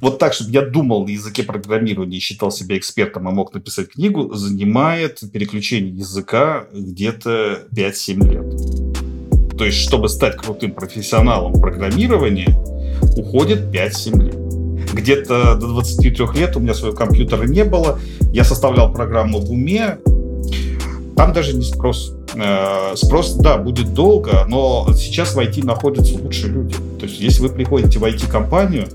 вот так, чтобы я думал на языке программирования, считал себя экспертом и мог написать книгу, занимает переключение языка где-то 5-7 лет. То есть, чтобы стать крутым профессионалом программирования, уходит 5-7 лет. Где-то до 23 лет у меня своего компьютера не было. Я составлял программу в уме. Там даже не спрос. Э, спрос, да, будет долго, но сейчас в IT находятся лучшие люди. То есть, если вы приходите в IT-компанию,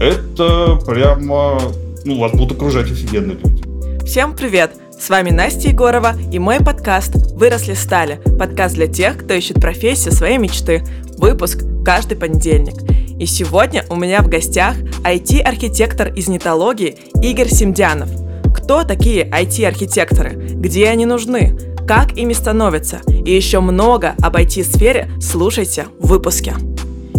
это прямо, ну, вас будут окружать офигенные люди. Всем привет! С вами Настя Егорова и мой подкаст «Выросли стали» подкаст для тех, кто ищет профессию своей мечты. Выпуск каждый понедельник. И сегодня у меня в гостях IT-архитектор из нетологии Игорь Семдянов. Кто такие IT-архитекторы? Где они нужны? Как ими становятся? И еще много об IT-сфере слушайте в выпуске.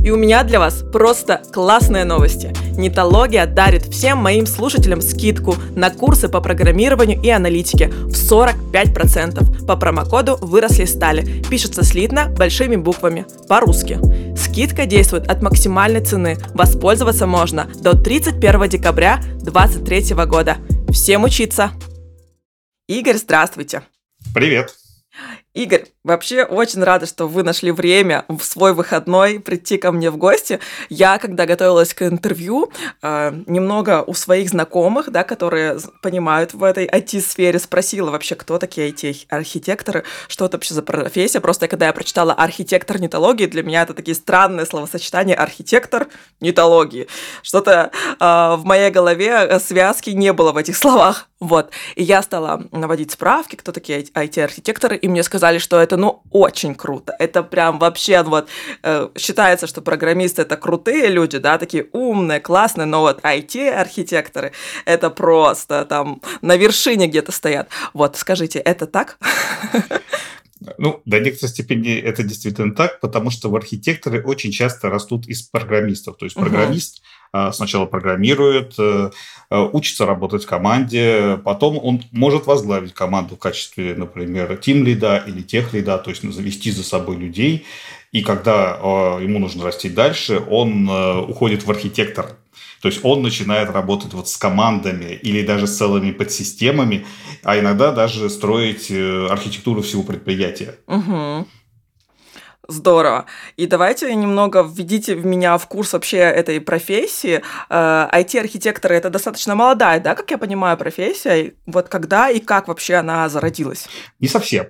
И у меня для вас просто классные новости. Нетология дарит всем моим слушателям скидку на курсы по программированию и аналитике в 45% по промокоду «Выросли стали». Пишется слитно большими буквами, по-русски. Скидка действует от максимальной цены. Воспользоваться можно до 31 декабря 2023 года. Всем учиться! Игорь, здравствуйте! Привет! Игорь, вообще очень рада, что вы нашли время в свой выходной прийти ко мне в гости. Я, когда готовилась к интервью, э, немного у своих знакомых, да, которые понимают в этой IT-сфере, спросила вообще, кто такие IT-архитекторы, что это вообще за профессия. Просто когда я прочитала архитектор нетологии, для меня это такие странные словосочетания архитектор нетологии. Что-то э, в моей голове э, связки не было в этих словах. Вот. И я стала наводить справки, кто такие IT-архитекторы, и мне сказали, что это, ну, очень круто. Это прям вообще, вот, э, считается, что программисты это крутые люди, да, такие умные, классные, но вот IT-архитекторы это просто там на вершине где-то стоят. Вот, скажите, это так? Ну, до некоторой степени это действительно так, потому что в архитекторы очень часто растут из программистов. То есть программист угу. Сначала программирует, э, э, учится работать в команде, потом он может возглавить команду в качестве, например, тим лида или тех лида, то есть завести за собой людей. И когда ему нужно расти дальше, он уходит в архитектор то есть он начинает работать вот с командами или даже с целыми подсистемами, а иногда даже строить э, архитектуру всего предприятия. Угу. Здорово. И давайте немного введите в меня в курс вообще этой профессии. IT-архитекторы э, — это достаточно молодая, да, как я понимаю, профессия. Вот когда и как вообще она зародилась? Не совсем.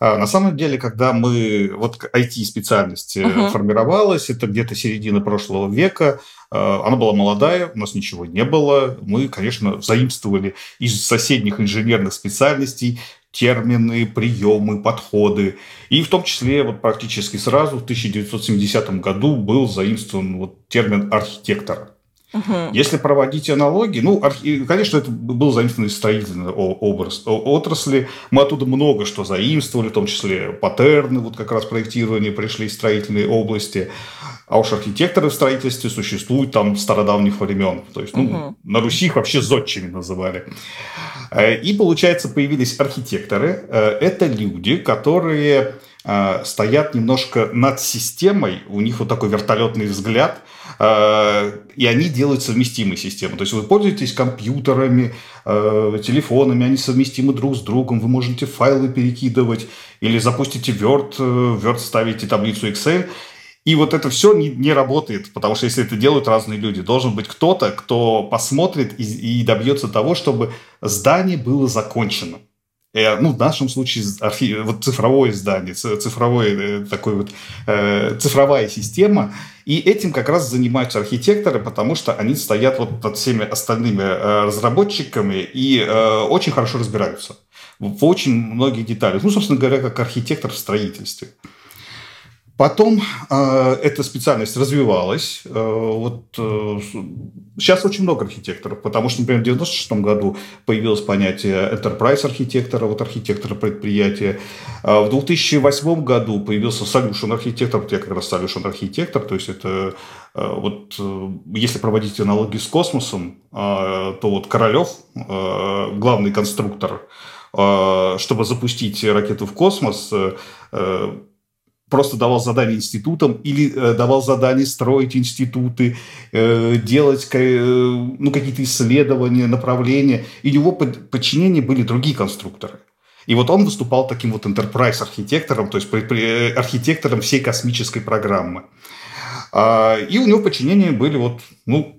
А, на самом деле, когда мы... Вот IT-специальность угу. формировалась, это где-то середина прошлого века, а, она была молодая, у нас ничего не было. Мы, конечно, заимствовали из соседних инженерных специальностей термины, приемы, подходы. И в том числе вот практически сразу в 1970 году был заимствован вот термин архитектора. Угу. Если проводить аналогии, ну, конечно, это был заимствован из строительной образ, отрасли. Мы оттуда много что заимствовали, в том числе паттерны, вот как раз проектирование пришли из строительной области. А уж архитекторы в строительстве существуют там стародавних времен. То есть, ну, угу. на Руси их вообще зодчими называли. Э, и, получается, появились архитекторы. Э, это люди, которые э, стоят немножко над системой, у них вот такой вертолетный взгляд, и они делают совместимые системы. То есть вы пользуетесь компьютерами, телефонами, они совместимы друг с другом, вы можете файлы перекидывать или запустите Word, Word ставите таблицу Excel, и вот это все не, не работает, потому что если это делают разные люди, должен быть кто-то, кто посмотрит и, и добьется того, чтобы здание было закончено. Э, ну, в нашем случае архи... вот цифровое здание, цифровое, э, такой вот, э, цифровая система. И этим как раз занимаются архитекторы, потому что они стоят вот над всеми остальными э, разработчиками и э, очень хорошо разбираются в очень многих деталях. Ну, собственно говоря, как архитектор в строительстве. Потом э, эта специальность развивалась. Э, вот, э, сейчас очень много архитекторов, потому что, например, в 1996 году появилось понятие enterprise архитектора, вот архитектора предприятия. А в 2008 году появился solution архитектор, вот я как раз solution архитектор, то есть это э, вот э, если проводить аналогии с космосом, э, то вот Королев, э, главный конструктор, э, чтобы запустить ракету в космос, э, просто давал задания институтам или э, давал задания строить институты, э, делать э, ну, какие-то исследования, направления. И у него под, подчинение были другие конструкторы. И вот он выступал таким вот enterprise архитектором, то есть архитектором всей космической программы. А, и у него в подчинении были вот, ну,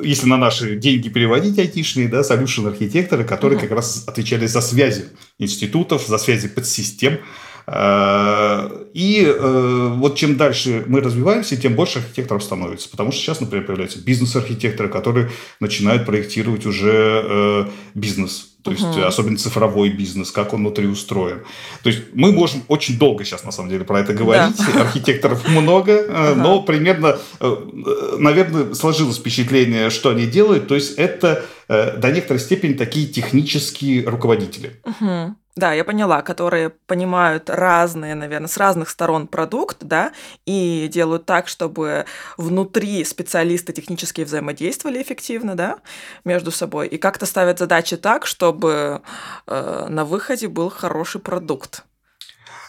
если на наши деньги переводить айтишные, да, solution архитекторы, которые uh-huh. как раз отвечали за связи институтов, за связи подсистем. А, и э, вот чем дальше мы развиваемся, тем больше архитекторов становится. Потому что сейчас, например, появляются бизнес-архитекторы, которые начинают проектировать уже э, бизнес то есть угу. особенно цифровой бизнес, как он внутри устроен. То есть мы можем очень долго сейчас, на самом деле, про это говорить. Да. Архитекторов много, но примерно, э, наверное, сложилось впечатление, что они делают. То есть это до некоторой степени такие технические руководители. Угу. Да, я поняла, которые понимают разные, наверное, с разных сторон продукт, да, и делают так, чтобы внутри специалисты технически взаимодействовали эффективно, да, между собой, и как-то ставят задачи так, чтобы э, на выходе был хороший продукт.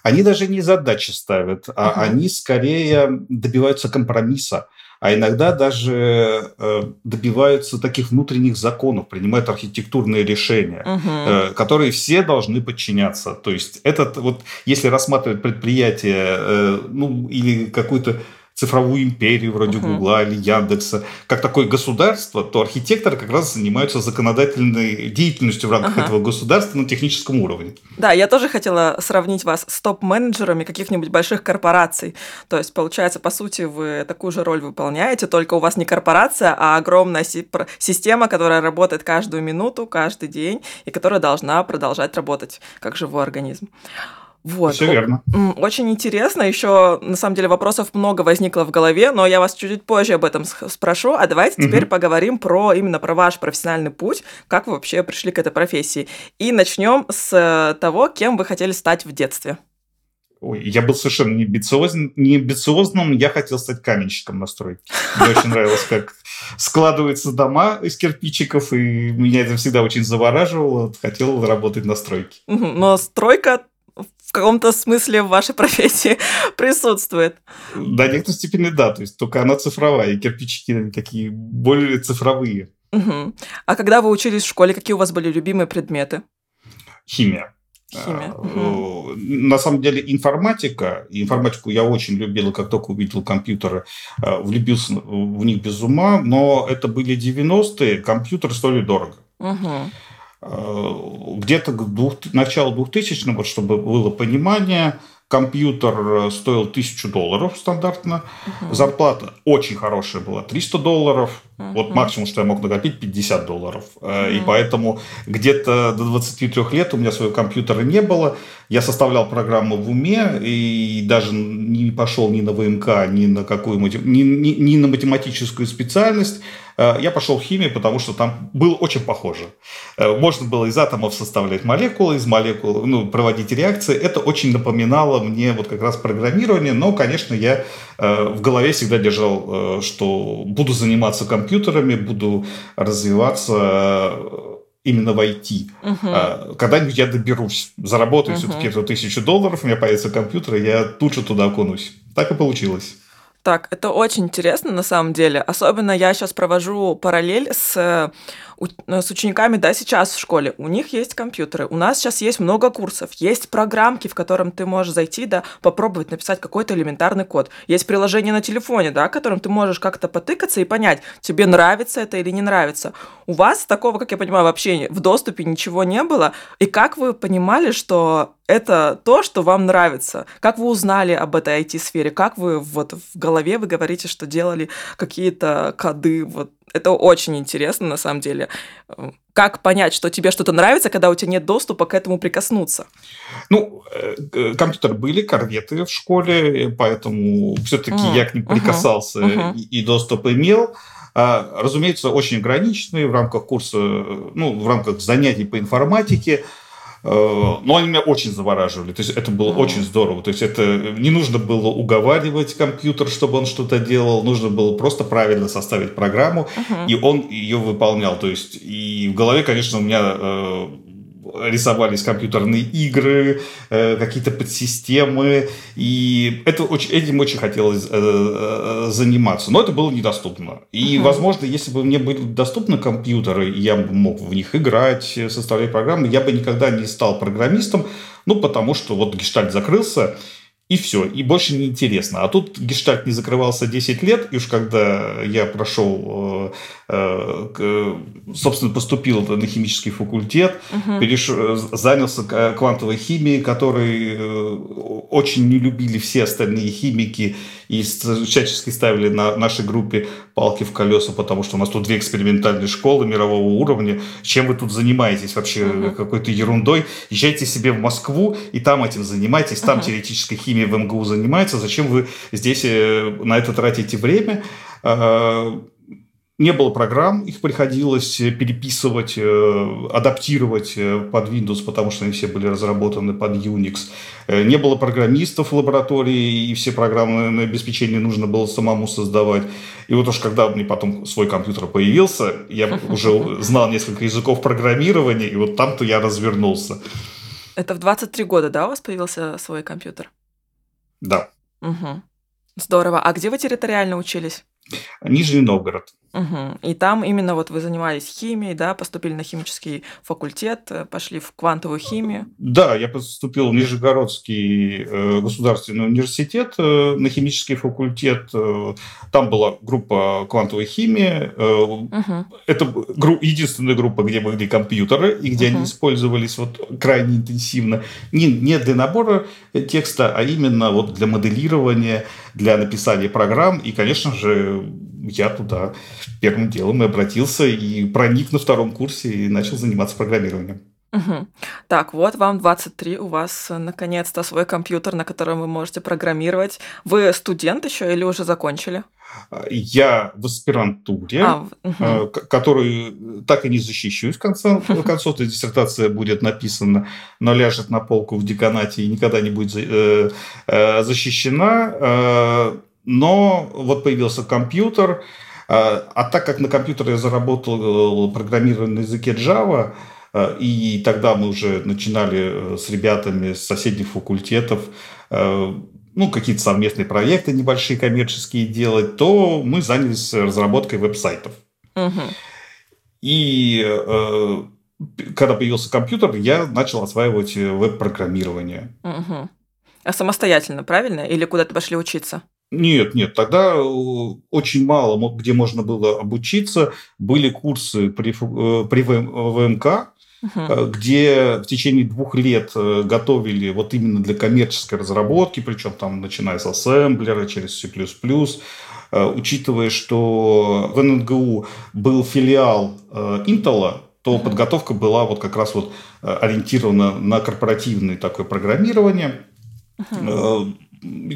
Они даже не задачи ставят, а угу. они скорее добиваются компромисса а иногда даже э, добиваются таких внутренних законов, принимают архитектурные решения, угу. которые все должны подчиняться. То есть этот вот, если рассматривать предприятие, э, ну или какую-то цифровую империю вроде uh-huh. Гугла или Яндекса, как такое государство, то архитекторы как раз занимаются законодательной деятельностью в рамках uh-huh. этого государства на техническом уровне. Да, я тоже хотела сравнить вас с топ-менеджерами каких-нибудь больших корпораций. То есть, получается, по сути, вы такую же роль выполняете, только у вас не корпорация, а огромная система, которая работает каждую минуту, каждый день, и которая должна продолжать работать как живой организм. Вот. Все верно. Очень интересно. Еще, на самом деле, вопросов много возникло в голове, но я вас чуть-чуть позже об этом спрошу. А давайте угу. теперь поговорим про именно про ваш профессиональный путь, как вы вообще пришли к этой профессии. И начнем с э, того, кем вы хотели стать в детстве. Ой, я был совершенно не, амбициозным, не амбициозным, я хотел стать каменщиком на стройке. Мне очень нравилось, как складываются дома из кирпичиков, и меня это всегда очень завораживало. Хотел работать на стройке. Но стройка каком-то смысле в вашей профессии присутствует. До некоторой степени да, то есть только она цифровая, и кирпичики такие более цифровые. Угу. А когда вы учились в школе, какие у вас были любимые предметы? Химия. Химия. Угу. На самом деле информатика, информатику я очень любил, как только увидел компьютеры, э, влюбился в них без ума, но это были 90-е, компьютеры стоили дорого. Угу. Где-то к двух, началу 2000 вот, чтобы было понимание, компьютер э, стоил 1000 долларов стандартно, угу. зарплата очень хорошая была, 300 долларов, угу. вот максимум, что я мог накопить, 50 долларов. Угу. И поэтому где-то до 23 лет у меня своего компьютера не было, я составлял программу в уме и даже не пошел ни на ВМК, ни на какую ни, ни, ни на математическую специальность, я пошел в химию, потому что там было очень похоже. Э, можно было из атомов составлять молекулы, из молекул ну, проводить реакции. Это очень напоминало мне вот как раз программирование, но, конечно, я э, в голове всегда держал, что буду заниматься компьютерами, буду развиваться именно в IT. Угу. Когда-нибудь я доберусь, заработаю угу. все-таки эту тысячу долларов, у меня появится компьютер, и я тут же туда окунусь. Так и получилось. Так, это очень интересно на самом деле. Особенно я сейчас провожу параллель с Э, с учениками, да, сейчас в школе, у них есть компьютеры, у нас сейчас есть много курсов, есть программки, в котором ты можешь зайти, да, попробовать написать какой-то элементарный код. Есть приложение на телефоне, да, которым ты можешь как-то потыкаться и понять, тебе нравится это или не нравится. У вас такого, как я понимаю, вообще в доступе ничего не было. И как вы понимали, что это то, что вам нравится? Как вы узнали об этой IT-сфере? Как вы вот в голове вы говорите, что делали какие-то коды? Вот это очень интересно на самом деле. Как понять, что тебе что-то нравится, когда у тебя нет доступа к этому прикоснуться? Ну, э, компьютеры были, корветы в школе, поэтому все-таки mm. я к ним прикасался uh-huh. и доступ имел. А, разумеется, очень ограниченные в рамках курса, ну, в рамках занятий по информатике. Э, но они меня очень завораживали. То есть это было mm. очень здорово. То есть это не нужно было уговаривать компьютер, чтобы он что-то делал. Нужно было просто правильно составить программу, uh-huh. и он ее выполнял. То есть и в голове, конечно, у меня э, рисовались компьютерные игры, э, какие-то подсистемы, и это очень, этим очень хотелось э, заниматься, но это было недоступно. И, угу. возможно, если бы мне были доступны компьютеры, я бы мог в них играть, составлять программы, я бы никогда не стал программистом, ну, потому что вот гештальт закрылся, и все, и больше не интересно. А тут гештальт не закрывался 10 лет, и уж когда я прошел, э, э, собственно, поступил на химический факультет, угу. переш... занялся квантовой химией, которой э, очень не любили все остальные химики, и всячески ставили на нашей группе палки в колеса, потому что у нас тут две экспериментальные школы мирового уровня. Чем вы тут занимаетесь вообще угу. какой-то ерундой? Езжайте себе в Москву и там этим занимайтесь, там угу. теоретической химией в МГУ занимается. Зачем вы здесь э, на это тратите время? Не было программ, их приходилось переписывать, э, адаптировать э, под Windows, потому что они все были разработаны под Unix. Э, не было программистов в лаборатории, и все программное обеспечение нужно было самому создавать. И вот уж когда мне потом свой компьютер появился, я уже знал несколько языков программирования, и вот там-то я развернулся. Это в 23 года, да, у вас появился свой компьютер? Да. Угу. Здорово. А где вы территориально учились? Нижний Новгород. Угу. И там именно вот вы занимались химией, да, поступили на химический факультет, э, пошли в квантовую химию. Да, я поступил в Нижегородский э, государственный университет э, на химический факультет. Там была группа квантовой химии. Угу. Это гру- единственная группа, где были компьютеры и где угу. они использовались вот крайне интенсивно. Не, не для набора текста, а именно вот для моделирования, для написания программ. И, конечно же, я туда первым делом и обратился и проник на втором курсе и начал заниматься программированием. Угу. Так, вот вам 23, у вас э, наконец-то свой компьютер, на котором вы можете программировать. Вы студент еще или уже закончили? Я в аспирантуре, а, угу. которую так и не защищусь в конце концов. Эта диссертация будет написана, но ляжет на полку в деканате и никогда не будет э, э, защищена но вот появился компьютер, а, а так как на компьютере я заработал э, программирование на языке Java, э, и тогда мы уже начинали э, с ребятами с соседних факультетов ну, какие-то совместные проекты небольшие коммерческие делать, то мы занялись разработкой веб-сайтов. Угу. И э, когда появился компьютер, я начал осваивать веб-программирование. Угу. А самостоятельно, правильно? Или куда-то пошли учиться? Нет, нет, тогда э, очень мало, где можно было обучиться. Были курсы при, э, при ВМК, угу. где в течение двух лет готовили вот именно для коммерческой разработки, причем там начиная с ассемблера через C++, учитывая, что в НГУ был филиал Intel, то подготовка была вот как раз вот ориентирована на корпоративное такое программирование. Угу.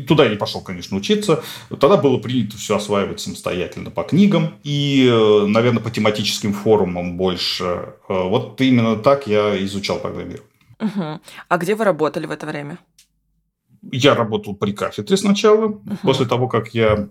Туда я не пошел, конечно, учиться. Тогда было принято все осваивать самостоятельно по книгам и, э, наверное, по тематическим форумам больше. Э, вот именно так я изучал программирование. Угу. А где вы работали в это время? Я работал при кафедре сначала. Угу. После того, как я,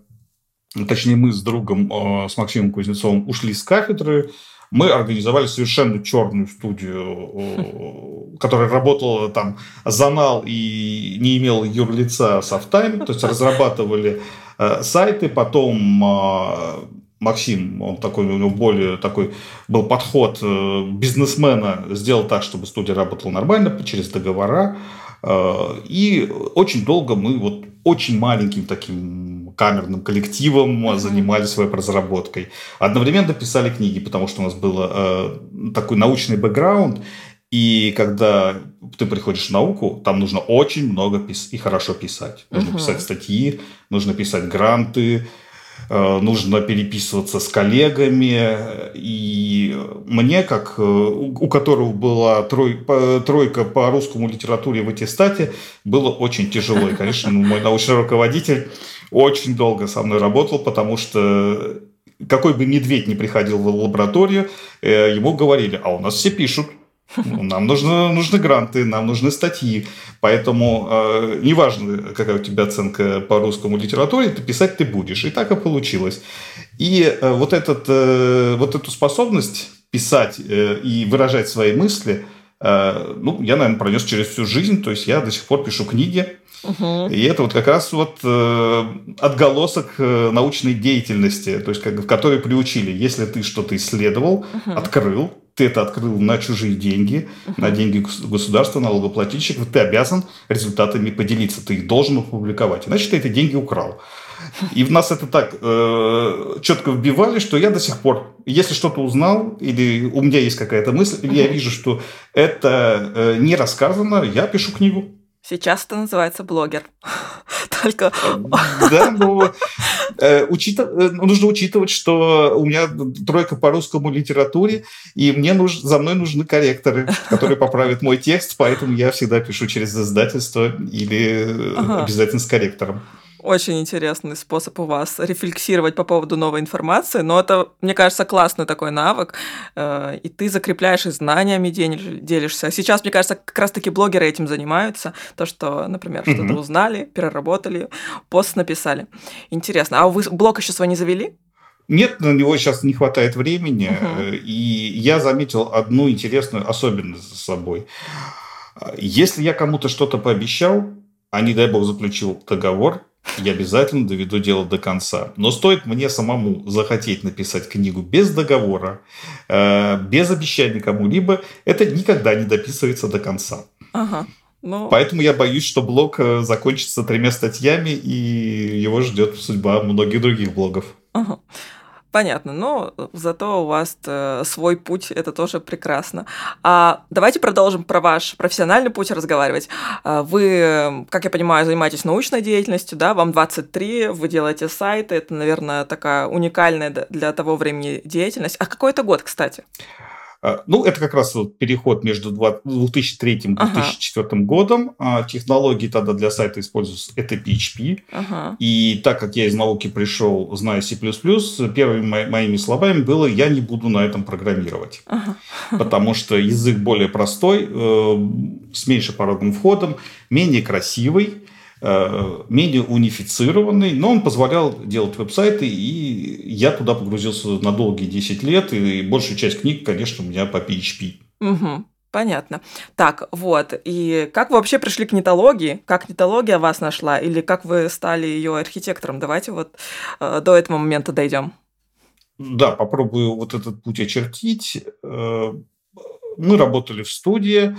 точнее, мы с другом, э, с Максимом Кузнецовым ушли с кафедры, мы организовали совершенно черную студию, которая работала там занал и не имела юрлица Софтайм, то есть разрабатывали э, сайты, потом э, Максим, он такой, у него более такой был подход э, бизнесмена, сделал так, чтобы студия работала нормально, через договора. И очень долго мы вот очень маленьким таким камерным коллективом mm-hmm. занимались веб-разработкой. Одновременно писали книги, потому что у нас был э, такой научный бэкграунд, и когда ты приходишь в науку, там нужно очень много пис- и хорошо писать. Нужно uh-huh. писать статьи, нужно писать гранты, Э, нужно переписываться с коллегами. И мне, как э, у которого была трой, тройка по русскому литературе в аттестате, было очень тяжело. И, конечно, мой научный руководитель очень долго со мной работал, потому что какой бы медведь не приходил в лабораторию, э, ему говорили, а у нас все пишут. Нам нужны, нужны гранты, нам нужны статьи. Поэтому э, неважно, какая у тебя оценка по русскому литературе, ты писать ты будешь. И так и получилось. И э, вот, этот, э, вот эту способность писать э, и выражать свои мысли ну, я, наверное, пронес через всю жизнь. То есть я до сих пор пишу книги. Угу. И это вот как раз вот э, отголосок э, научной деятельности, то есть как, в которой приучили. Если ты что-то исследовал, угу. открыл, ты это открыл на чужие деньги, uh-huh. на деньги государства, налогоплательщиков, ты обязан результатами поделиться, ты их должен опубликовать. Иначе ты эти деньги украл. И в нас это так э, четко вбивали, что я до сих пор, если что-то узнал, или у меня есть какая-то мысль, или я вижу, что это э, не рассказано, я пишу книгу. Сейчас это называется блогер. Только... Да, но э, учитыв... Э, нужно учитывать, что у меня тройка по русскому литературе, и мне нуж... за мной нужны корректоры, которые поправят мой текст, поэтому я всегда пишу через издательство или ага. обязательно с корректором очень интересный способ у вас рефлексировать по поводу новой информации, но это, мне кажется, классный такой навык, э, и ты закрепляешь и знаниями делишься. Сейчас, мне кажется, как раз-таки блогеры этим занимаются, то, что, например, mm-hmm. что-то узнали, переработали, пост написали. Интересно. А вы блог еще свой не завели? Нет, на него сейчас не хватает времени, uh-huh. и я заметил одну интересную особенность за собой. Если я кому-то что-то пообещал, а не дай бог заключил договор, я обязательно доведу дело до конца. Но стоит мне самому захотеть написать книгу без договора, э, без обещания кому-либо, это никогда не дописывается до конца. Ага. Ну... Поэтому я боюсь, что блог э, закончится тремя статьями, и его ждет судьба многих других блогов. Ага. Понятно, но зато у вас э, свой путь, это тоже прекрасно. А давайте продолжим про ваш профессиональный путь разговаривать. А, вы, как я понимаю, занимаетесь научной деятельностью, да, вам 23, вы делаете сайты, это, наверное, такая уникальная для того времени деятельность. А какой это год, кстати? А, ну, это как раз вот переход между 2003 и 2004 ага. годом. А, технологии тогда для сайта используются это PHP. Ага. И так как я из науки пришел, зная C++, первыми моими словами было «я не буду на этом программировать». Ага. Потому что язык более простой, э, с меньшим порогом входом, менее красивый Э, менее унифицированный, но он позволял делать веб-сайты, и я туда погрузился на долгие 10 лет, и большая часть книг, конечно, у меня по PHP. Угу. Понятно. Так, вот. И как вы вообще пришли к нетологии? Как нетология вас нашла? Или как вы стали ее архитектором? Давайте вот э, до этого момента дойдем. Да, попробую вот этот путь очертить. Э, мы работали в студии.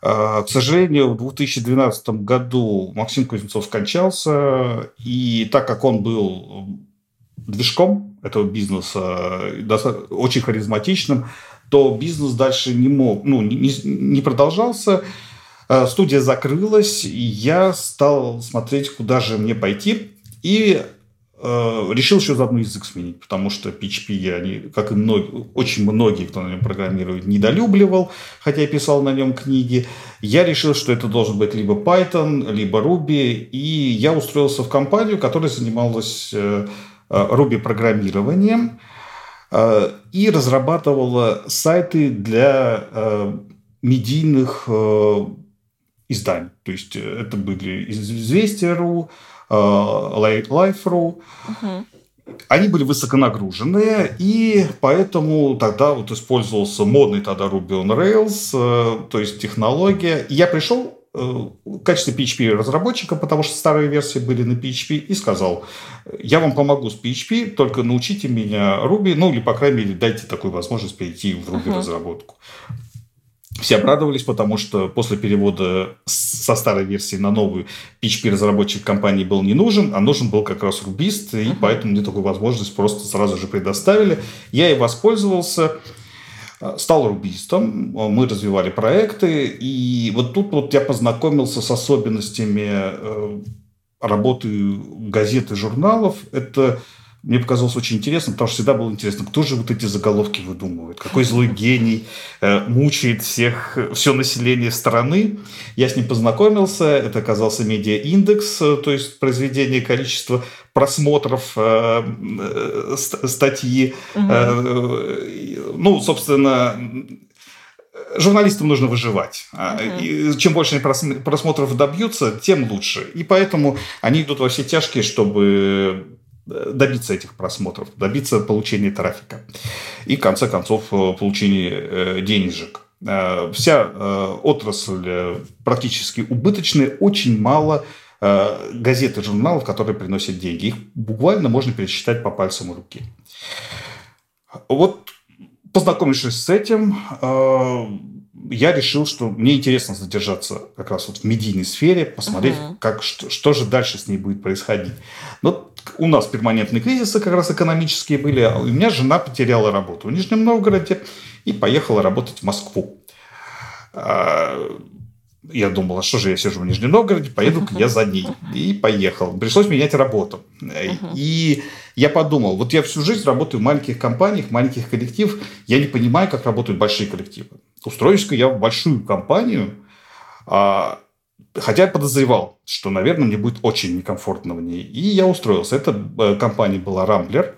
К сожалению, в 2012 году Максим Кузнецов скончался, и так как он был движком этого бизнеса, очень харизматичным, то бизнес дальше не мог, ну, не, не продолжался. Студия закрылась, и я стал смотреть, куда же мне пойти. И Э, решил еще заодно язык сменить, потому что PHP я, как и многие, очень многие, кто на нем программирует, недолюбливал, хотя я писал на нем книги. Я решил, что это должен быть либо Python, либо Ruby, и я устроился в компанию, которая занималась э, э, Ruby программированием и разрабатывала сайты для медийных изданий. То есть это были известия.ру, Э, Life.ru. Угу. Они были высоконагруженные, и поэтому тогда вот использовался модный тогда Ruby on Rails, э, то есть технология. И я пришел э, в качестве PHP разработчика, потому что старые версии были на PHP, и сказал, я вам помогу с PHP, только научите меня Ruby, ну или, по крайней мере, дайте такую возможность перейти в Ruby uh-huh. разработку. Все обрадовались, потому что после перевода со старой версии на новую PHP-разработчик компании был не нужен, а нужен был как раз рубист, и поэтому мне такую возможность просто сразу же предоставили. Я и воспользовался, стал рубистом, мы развивали проекты, и вот тут вот я познакомился с особенностями э, работы газет и журналов. Это мне показалось очень интересным, потому что всегда было интересно, кто же вот эти заголовки выдумывает, какой злой гений э, мучает всех, все население страны. Я с ним познакомился, это оказался медиа-индекс, э, то есть произведение количества просмотров э, э, статьи. Угу. Э, ну, собственно, журналистам нужно выживать. Uh-huh. И чем больше они просмотров добьются, тем лучше. И поэтому они идут во все тяжкие, чтобы добиться этих просмотров, добиться получения трафика и, в конце концов, э, получения э, денежек. Э, вся отрасль практически убыточная, очень мало газет и журналов, которые приносят деньги. Их буквально можно пересчитать по пальцам руки. Вот познакомившись с этим, я решил, что мне интересно задержаться как раз вот в медийной сфере, посмотреть, uh-huh. как, что, что же дальше с ней будет происходить. Но у нас перманентные кризисы как раз экономические были, а у меня жена потеряла работу в Нижнем Новгороде и поехала работать в Москву. А, я думал, а что же я сижу в Нижнем Новгороде, поеду я за ней. И поехал. Пришлось менять работу. И я подумал, вот я всю жизнь работаю в маленьких компаниях, маленьких коллективах, я не понимаю, как работают большие коллективы. Устроюсь-ка я в большую компанию, а, хотя я подозревал, что, наверное, мне будет очень некомфортно в ней. И я устроился. Эта э, компания была «Рамблер».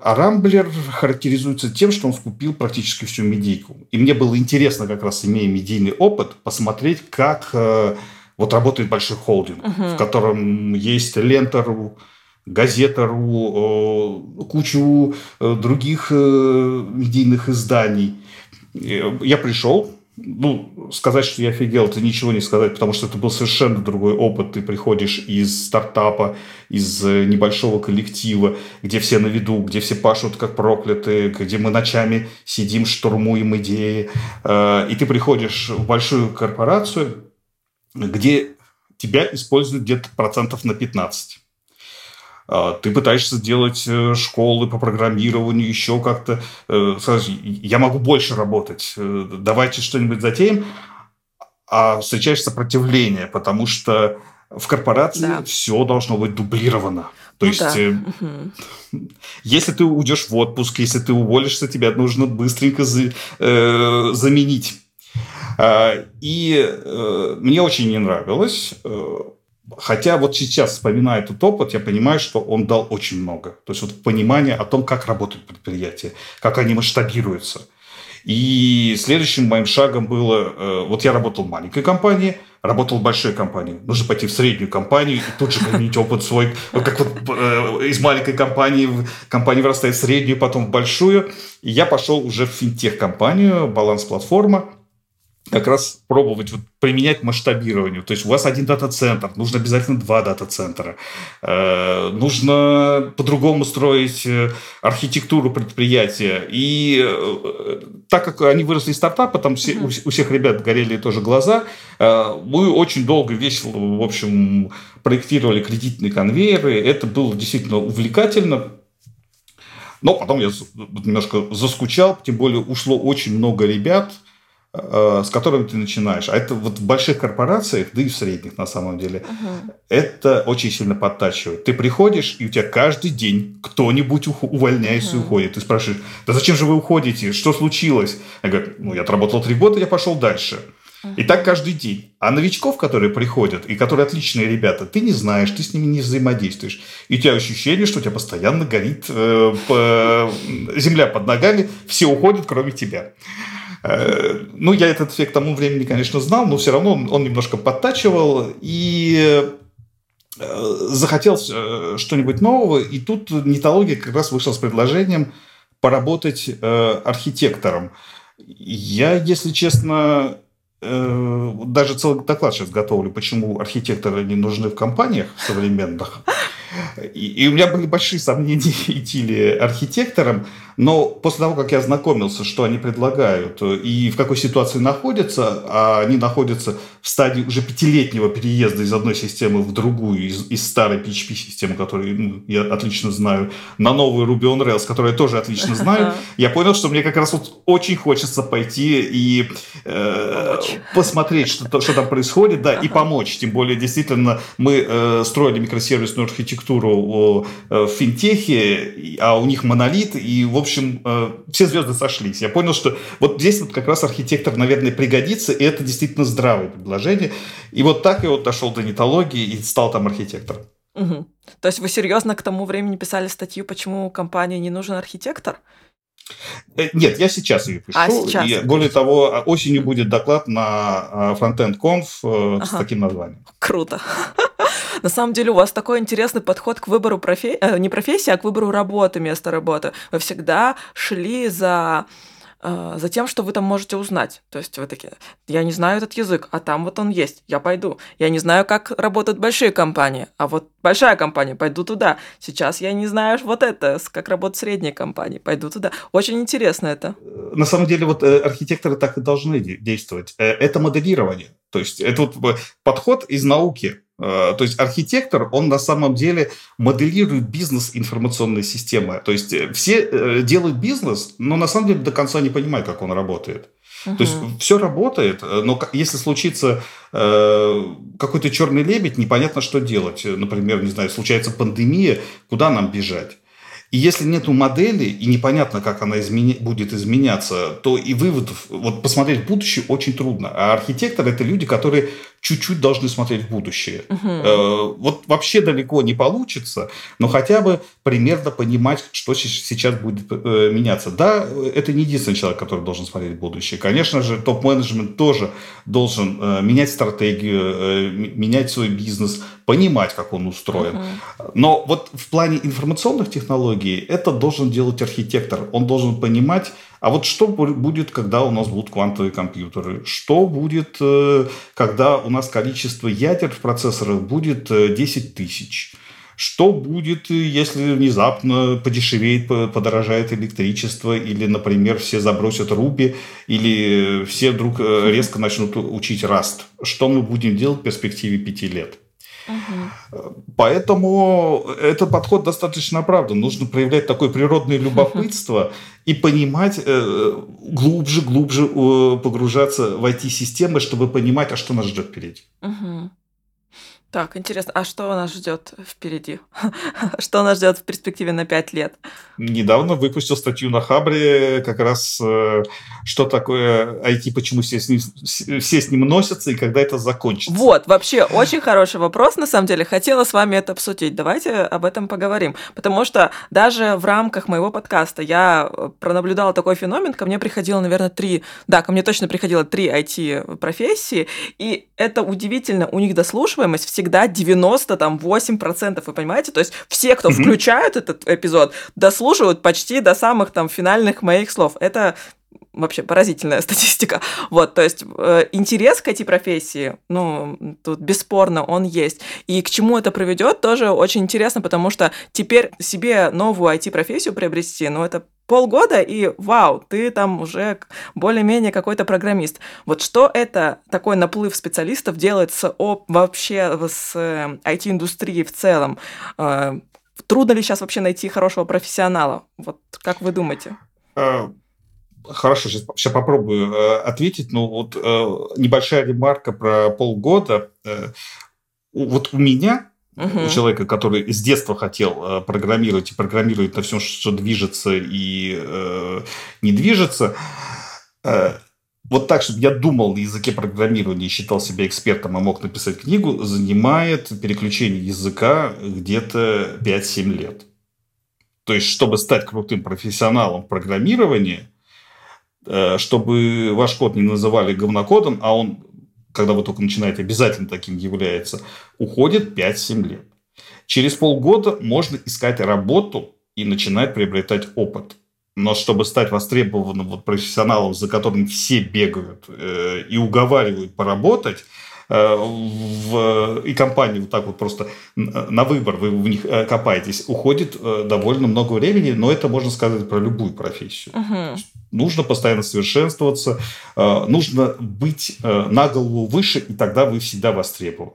А Рамблер характеризуется тем, что он скупил практически всю медийку. И мне было интересно, как раз имея медийный опыт, посмотреть, как э, вот работает большой холдинг, угу. в котором есть Лента.ру, Газета.ру, э, кучу э, других э, медийных изданий. Я пришел, ну, сказать, что я офигел, это ничего не сказать, потому что это был совершенно другой опыт. Ты приходишь из стартапа, из э, небольшого коллектива, где все на виду, где все пашут как проклятые, где мы ночами сидим, штурмуем идеи. Э, и ты приходишь в большую корпорацию, где тебя используют где-то процентов на 15. А, ты пытаешься сделать э, школы по программированию, еще как-то. Э, я могу больше работать, э, давайте что-нибудь затеем. А встречаешь сопротивление, потому что в корпорации да. все должно быть дублировано. То ну, есть, да. э, если ты уйдешь в отпуск, если ты уволишься, тебя нужно быстренько за, э, заменить. Э, и э, мне очень не нравилось. Э, Хотя вот сейчас, вспоминая этот опыт, я понимаю, что он дал очень много. То есть вот понимание о том, как работают предприятия, как они масштабируются. И следующим моим шагом было, э, вот я работал в маленькой компании, работал в большой компании. Нужно пойти в среднюю компанию и тут же применить опыт свой, как вот э, из маленькой компании компания вырастает в среднюю, потом в большую. И я пошел уже в финтех-компанию, баланс-платформа, как раз пробовать вот, применять масштабирование. То есть у вас один дата-центр, нужно обязательно два дата-центра. Э, нужно по-другому строить э, архитектуру предприятия. И э, так как они выросли из стартапа, там все, у, у всех ребят горели тоже глаза, э, мы очень долго, весело, в общем, проектировали кредитные конвейеры. Это было действительно увлекательно. Но потом я немножко заскучал, тем более ушло очень много ребят – с которыми ты начинаешь. А это вот в больших корпорациях, да и в средних на самом деле, угу. это очень сильно подтачивает. Ты приходишь, и у тебя каждый день кто-нибудь увольняется угу. и уходит. Ты спрашиваешь, да зачем же вы уходите? Что случилось? Я говорю, ну, я отработал три года, я пошел дальше. И так каждый день. А новичков, которые приходят, и которые отличные ребята, ты не знаешь, ты с ними не взаимодействуешь. И у тебя ощущение, что у тебя постоянно горит э, по, земля под ногами, все уходят, кроме тебя. Э, ну, я этот эффект тому времени, конечно, знал, но все равно он немножко подтачивал. И э, захотел э, что-нибудь нового, и тут нетология как раз вышла с предложением поработать архитектором. Я, если честно, даже целый доклад сейчас готовлю, почему архитекторы не нужны в компаниях современных. И, и у меня были большие сомнения, идти ли архитектором, но после того, как я ознакомился, что они предлагают и в какой ситуации находятся, а они находятся в стадии уже пятилетнего переезда из одной системы в другую, из, из старой PHP-системы, которую ну, я отлично знаю, на новую Ruby on Rails, которую я тоже отлично знаю, я понял, что мне как раз вот очень хочется пойти и э, посмотреть, что, что там происходит, да, и помочь. Тем более, действительно, мы э, строили микросервисную архитектуру э, в финтехе, а у них монолит, и, в общем, э, все звезды сошлись. Я понял, что вот здесь вот как раз архитектор, наверное, пригодится, и это действительно здравое предложение. И вот так я вот дошел до нетологии и стал там архитектором. Угу. То есть вы серьезно к тому времени писали статью, почему компании не нужен архитектор? Э, нет, я сейчас ее пишу. А, сейчас. И, более того, осенью будет доклад на Frontend Conf ага. с таким названием. Круто. На самом деле у вас такой интересный подход к выбору профессии, э, не профессии, а к выбору работы, места работы. Вы всегда шли за э, за тем, что вы там можете узнать. То есть вы такие, я не знаю этот язык, а там вот он есть, я пойду. Я не знаю, как работают большие компании, а вот большая компания, пойду туда. Сейчас я не знаю вот это, как работают средние компании, пойду туда. Очень интересно это. На самом деле вот э, архитекторы так и должны действовать. Э, это моделирование. То есть это вот подход из науки. Э, то есть архитектор, он на самом деле моделирует бизнес информационной системы. То есть э, все э, делают бизнес, но на самом деле до конца не понимают, как он работает. Угу. То есть все работает, но если случится э, какой-то черный лебедь, непонятно, что делать. Например, не знаю, случается пандемия, куда нам бежать? И если нету модели, и непонятно, как она измени... будет изменяться, то и выводов, вот посмотреть в будущее очень трудно. А архитекторы – это люди, которые чуть-чуть должны смотреть в будущее. Угу. Э, вот вообще далеко не получится, но хотя бы примерно понимать, что сейчас будет э, меняться. Да, это не единственный человек, который должен смотреть в будущее. Конечно же, топ-менеджмент тоже должен э, менять стратегию, менять свой бизнес, понимать, как он устроен. Угу. Но вот в плане информационных технологий это должен делать архитектор. Он должен понимать, а вот что будет, когда у нас будут квантовые компьютеры? Что будет, э, когда у нас количество ядер в процессорах будет 10 э, тысяч? Что будет, если внезапно подешевеет, подорожает электричество, или, например, все забросят Руби, или все вдруг э, резко начнут учить Раст? Что мы будем делать в перспективе пяти лет? Поэтому этот подход достаточно оправдан. Нужно проявлять такое природное любопытство и понимать, э, глубже, глубже э, погружаться в IT-системы, чтобы понимать, а что нас ждет впереди. Угу. Так, интересно, а что нас ждет впереди? что нас ждет в перспективе на 5 лет? Недавно выпустил статью на Хабре, как раз э, что такое IT, почему все с, ним, все с ним носятся и когда это закончится. Вот, вообще очень хороший вопрос, на самом деле. Хотела с вами это обсудить. Давайте об этом поговорим. Потому что даже в рамках моего подкаста я э, пронаблюдала такой феномен. Ко мне приходило, наверное, три... Да, ко мне точно приходило три IT-профессии. И это удивительно. У них дослушиваемость все всегда 98%, вы понимаете? То есть все, кто включают этот эпизод, дослушивают почти до самых там финальных моих слов. Это вообще поразительная статистика. Вот, то есть э, интерес к этой профессии, ну, тут бесспорно он есть. И к чему это приведет, тоже очень интересно, потому что теперь себе новую IT-профессию приобрести, ну, это полгода, и вау, ты там уже более-менее какой-то программист. Вот что это такой наплыв специалистов делает с, о, вообще с IT-индустрией в целом? Э, трудно ли сейчас вообще найти хорошего профессионала? Вот как вы думаете? Э, хорошо, сейчас, сейчас попробую э, ответить. Ну, вот небольшая ремарка про полгода. Вот у меня Угу. У человека, который с детства хотел э, программировать и программирует на всем, что движется и э, не движется. Э, вот так, чтобы я думал на языке программирования, считал себя экспертом, а мог написать книгу, занимает переключение языка где-то 5-7 лет. То есть, чтобы стать крутым профессионалом в программировании, э, чтобы ваш код не называли говнокодом, а он когда вы только начинаете, обязательно таким является, уходит 5-7 лет. Через полгода можно искать работу и начинать приобретать опыт. Но чтобы стать востребованным вот профессионалом, за которым все бегают э, и уговаривают поработать, в, и компании вот так вот просто на выбор вы в них э, копаетесь, уходит э, довольно много времени, но это можно сказать про любую профессию. Угу. Нужно постоянно совершенствоваться, нужно быть на голову выше, и тогда вы всегда востребованы.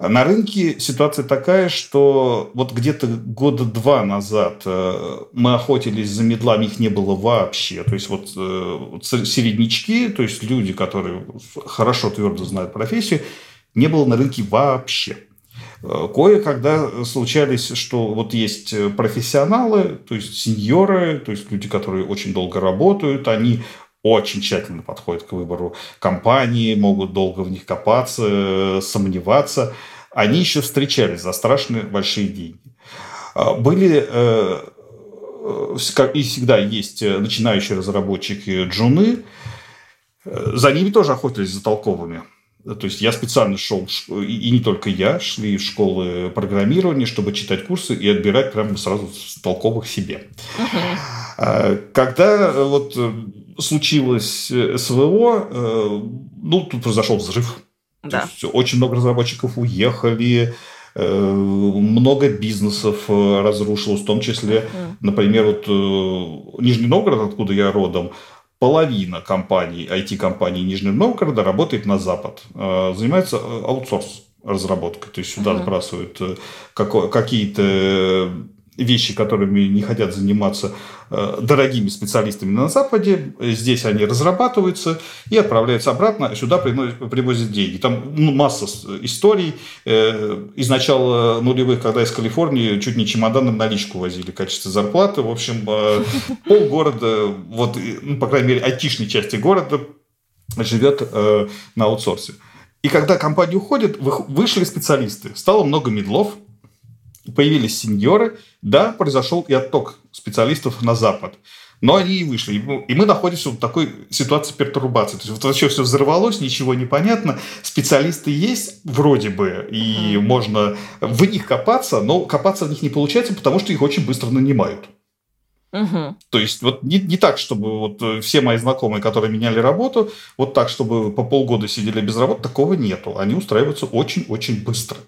На рынке ситуация такая, что вот где-то года два назад э, мы охотились за медлами, их не было вообще. То есть вот э, середнячки, то есть люди, которые хорошо твердо знают профессию, не было на рынке вообще. Э, кое-когда случались, что вот есть профессионалы, то есть сеньоры, то есть люди, которые очень долго работают, они очень тщательно подходят к выбору компании, могут долго в них копаться, сомневаться. Они еще встречались за страшные большие деньги. А, были э, э, и всегда есть начинающие разработчики джуны, за ними тоже охотились за толковыми. То есть я специально шел, и не только я, шли в школы программирования, чтобы читать курсы и отбирать прямо сразу толковых себе. Uh-huh. Когда вот случилось СВО, ну, тут произошел взрыв. Да. очень много разработчиков уехали, много бизнесов разрушилось, в том числе, например, вот Нижний Новгород, откуда я родом, половина компаний, IT-компаний Нижнего Новгорода работает на Запад. Э, занимается э, аутсорс разработкой. То есть сюда uh-huh. сбрасывают э, какие-то вещи, которыми не хотят заниматься э, дорогими специалистами на Западе. Здесь они разрабатываются и отправляются обратно. Сюда привозят деньги. Там ну, масса историй. Э, из начала нулевых, когда из Калифорнии чуть не чемоданом наличку возили в качестве зарплаты. В общем, э, полгорода, вот, ну, по крайней мере, айтишной части города живет на аутсорсе. И когда компания уходит, вышли специалисты. Стало много медлов, появились сеньоры, да, произошел и отток специалистов на Запад. Но они и вышли. И мы находимся в такой ситуации пертурбации. То есть вот вообще все взорвалось, ничего не понятно. Специалисты есть вроде бы, и mm. можно в них копаться, но копаться в них не получается, потому что их очень быстро нанимают. Угу. То есть вот не, не так, чтобы вот э, все мои знакомые, которые меняли работу, вот так, чтобы по полгода сидели без работы, такого нету. Они устраиваются очень-очень быстро.